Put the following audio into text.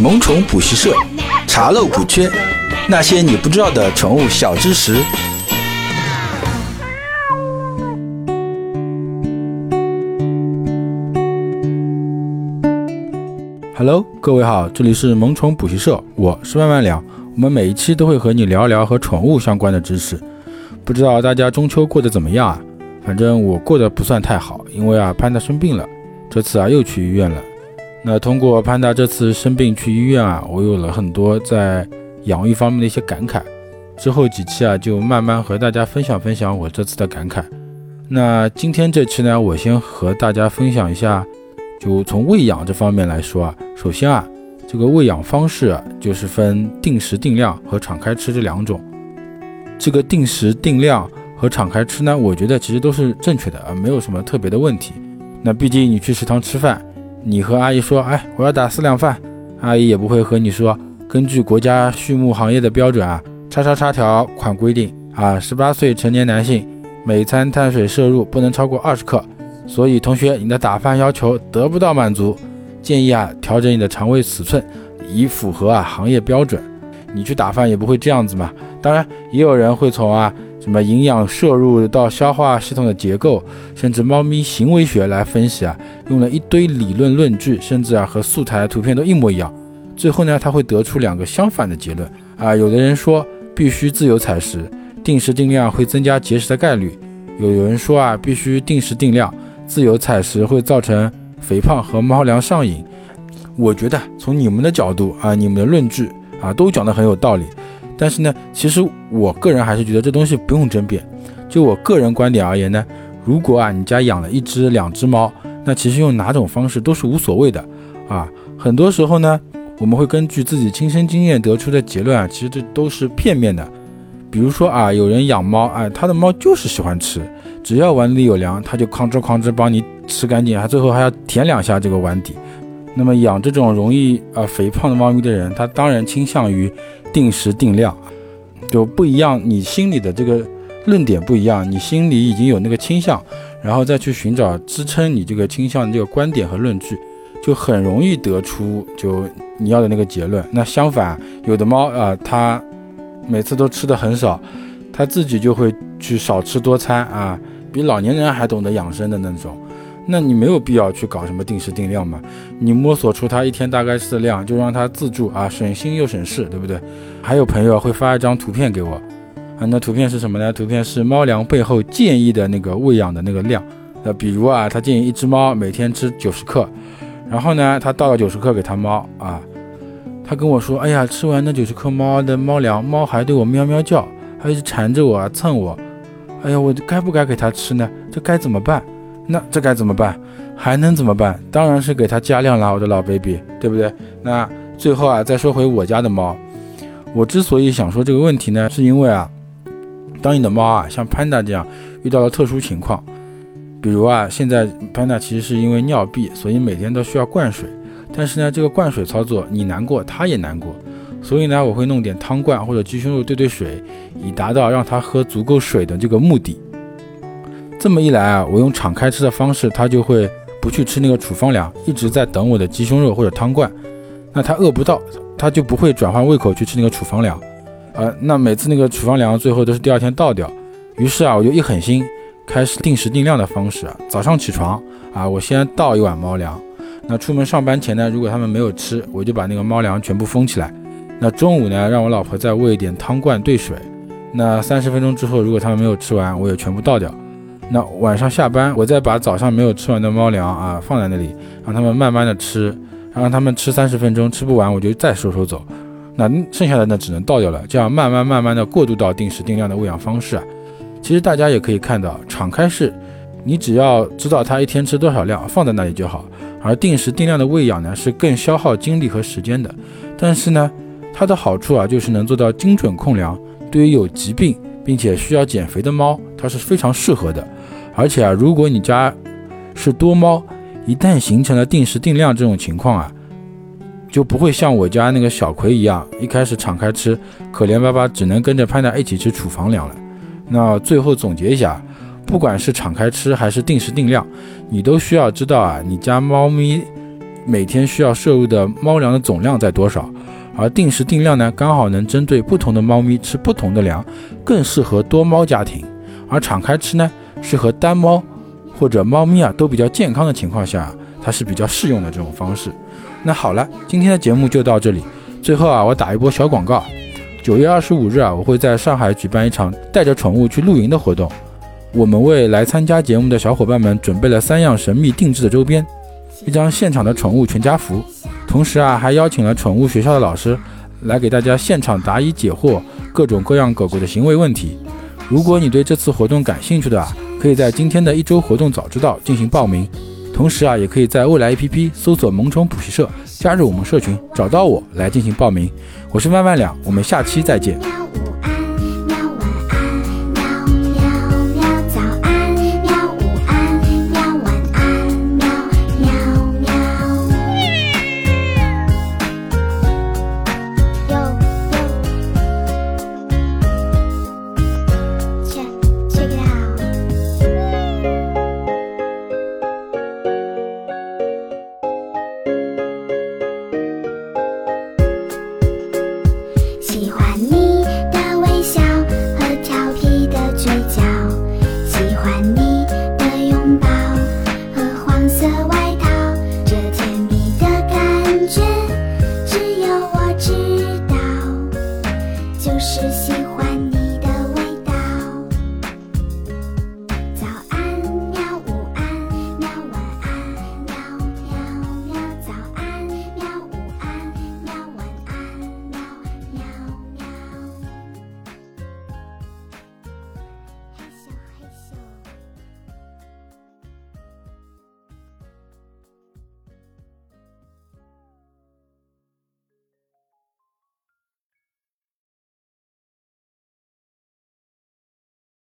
萌宠补习社，查漏补缺，那些你不知道的宠物小知识。Hello，各位好，这里是萌宠补习社，我是万万了。我们每一期都会和你聊聊和宠物相关的知识。不知道大家中秋过得怎么样啊？反正我过得不算太好，因为啊潘达生病了，这次啊又去医院了。那通过潘达这次生病去医院啊，我有了很多在养育方面的一些感慨。之后几期啊就慢慢和大家分享分享我这次的感慨。那今天这期呢，我先和大家分享一下，就从喂养这方面来说啊，首先啊。这个喂养方式啊，就是分定时定量和敞开吃这两种。这个定时定量和敞开吃呢，我觉得其实都是正确的啊，没有什么特别的问题。那毕竟你去食堂吃饭，你和阿姨说，哎，我要打四两饭，阿姨也不会和你说，根据国家畜牧行业的标准啊，叉叉叉条款规定啊，十八岁成年男性每餐碳水摄入不能超过二十克，所以同学你的打饭要求得不到满足。建议啊，调整你的肠胃尺寸，以符合啊行业标准。你去打饭也不会这样子嘛。当然，也有人会从啊什么营养摄入到消化系统的结构，甚至猫咪行为学来分析啊，用了一堆理论论据，甚至啊和素材图片都一模一样。最后呢，他会得出两个相反的结论啊。有的人说必须自由采食，定时定量会增加节食的概率；有有人说啊必须定时定量，自由采食会造成。肥胖和猫粮上瘾，我觉得从你们的角度啊，你们的论据啊，都讲得很有道理。但是呢，其实我个人还是觉得这东西不用争辩。就我个人观点而言呢，如果啊你家养了一只、两只猫，那其实用哪种方式都是无所谓的啊。很多时候呢，我们会根据自己亲身经验得出的结论啊，其实这都是片面的。比如说啊，有人养猫，哎，他的猫就是喜欢吃，只要碗里有粮，他就吭哧吭哧帮你。吃干净，还最后还要舔两下这个碗底。那么养这种容易啊肥胖的猫咪的人，他当然倾向于定时定量，就不一样。你心里的这个论点不一样，你心里已经有那个倾向，然后再去寻找支撑你这个倾向的这个观点和论据，就很容易得出就你要的那个结论。那相反，有的猫啊，它每次都吃的很少，它自己就会去少吃多餐啊，比老年人还懂得养生的那种。那你没有必要去搞什么定时定量嘛？你摸索出它一天大概是的量，就让它自助啊，省心又省事，对不对？还有朋友会发一张图片给我，啊，那图片是什么呢？图片是猫粮背后建议的那个喂养的那个量。那比如啊，他建议一只猫每天吃九十克，然后呢，他倒了九十克给他猫啊，他跟我说，哎呀，吃完那九十克猫的猫粮，猫还对我喵喵叫，还一直缠着我啊，蹭我，哎呀，我该不该给它吃呢？这该怎么办？那这该怎么办？还能怎么办？当然是给它加量了，我的老 baby，对不对？那最后啊，再说回我家的猫，我之所以想说这个问题呢，是因为啊，当你的猫啊，像 Panda 这样遇到了特殊情况，比如啊，现在 Panda 其实是因为尿闭，所以每天都需要灌水，但是呢，这个灌水操作你难过，它也难过，所以呢，我会弄点汤罐或者鸡胸肉兑兑水，以达到让它喝足够水的这个目的。这么一来啊，我用敞开吃的方式，它就会不去吃那个处方粮，一直在等我的鸡胸肉或者汤罐。那它饿不到，它就不会转换胃口去吃那个处方粮。呃，那每次那个处方粮最后都是第二天倒掉。于是啊，我就一狠心，开始定时定量的方式。早上起床啊，我先倒一碗猫粮。那出门上班前呢，如果他们没有吃，我就把那个猫粮全部封起来。那中午呢，让我老婆再喂一点汤罐兑水。那三十分钟之后，如果他们没有吃完，我也全部倒掉。那晚上下班，我再把早上没有吃完的猫粮啊放在那里，让他们慢慢的吃，让他们吃三十分钟，吃不完我就再收收走。那剩下的呢只能倒掉了，这样慢慢慢慢的过渡到定时定量的喂养方式啊。其实大家也可以看到，敞开式，你只要知道它一天吃多少量，放在那里就好。而定时定量的喂养呢，是更消耗精力和时间的。但是呢，它的好处啊，就是能做到精准控粮，对于有疾病并且需要减肥的猫，它是非常适合的。而且啊，如果你家是多猫，一旦形成了定时定量这种情况啊，就不会像我家那个小葵一样，一开始敞开吃，可怜巴巴只能跟着潘达一起吃处方粮了。那最后总结一下，不管是敞开吃还是定时定量，你都需要知道啊，你家猫咪每天需要摄入的猫粮的总量在多少，而定时定量呢，刚好能针对不同的猫咪吃不同的粮，更适合多猫家庭。而敞开吃呢，适合单猫或者猫咪啊都比较健康的情况下，它是比较适用的这种方式。那好了，今天的节目就到这里。最后啊，我打一波小广告。九月二十五日啊，我会在上海举办一场带着宠物去露营的活动。我们为来参加节目的小伙伴们准备了三样神秘定制的周边，一张现场的宠物全家福，同时啊，还邀请了宠物学校的老师来给大家现场答疑解惑各种各样狗狗的行为问题。如果你对这次活动感兴趣的啊，可以在今天的一周活动早知道进行报名，同时啊，也可以在未来 APP 搜索“萌宠补习社”，加入我们社群，找到我来进行报名。我是万万两，我们下期再见。